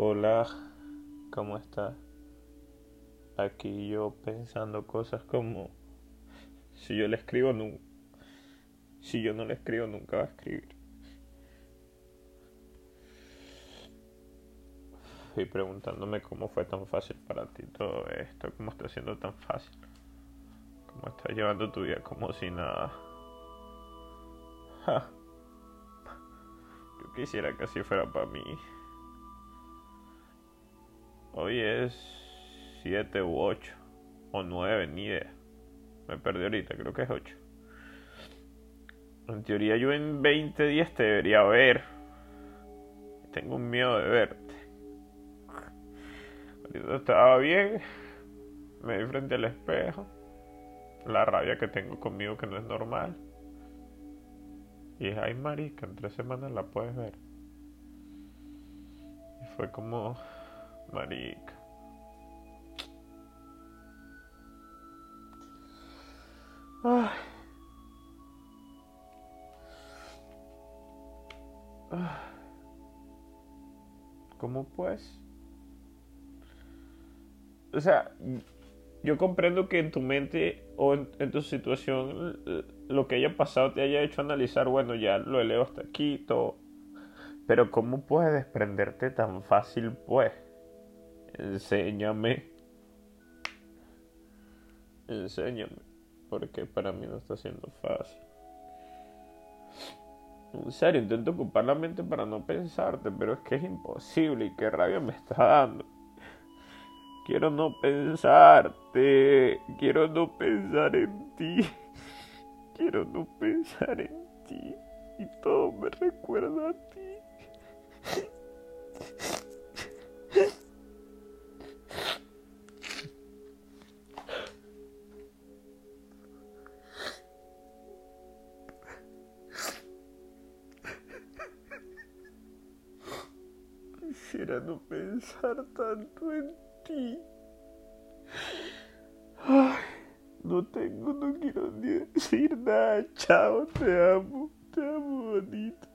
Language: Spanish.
Hola, ¿cómo estás? Aquí yo pensando cosas como si yo le escribo nunca, si yo no le escribo nunca va a escribir. Y preguntándome cómo fue tan fácil para ti todo esto, cómo está siendo tan fácil, cómo estás llevando tu vida como si nada. Ja. Yo quisiera que así fuera para mí. Hoy es 7 u 8 o 9, ni idea. Me perdí ahorita, creo que es 8. En teoría yo en 20 días te debería ver. Tengo un miedo de verte. Ahorita estaba bien. Me vi frente al espejo. La rabia que tengo conmigo que no es normal. Y es, ay marica, en tres semanas la puedes ver. Y fue como, marica. Ay. ¿Cómo pues? O sea, yo comprendo que en tu mente o en, en, tu situación lo que haya pasado te haya hecho analizar, bueno, ya lo elevo hasta aquí, todo. Pero ¿cómo puedes desprenderte tan fácil, pues? Enséñame. Enséñame. Porque para mí no está siendo fácil. En serio, intento ocupar la mente para no pensarte, pero es que es imposible y qué rabia me está dando. Quiero no pensarte, quiero no pensar en ti, quiero no pensar en ti y todo me recuerda a ti. Quisiera no pensar tanto en ti. No tengo, no quiero ni decir nada. Chao, te amo, te amo, bonito.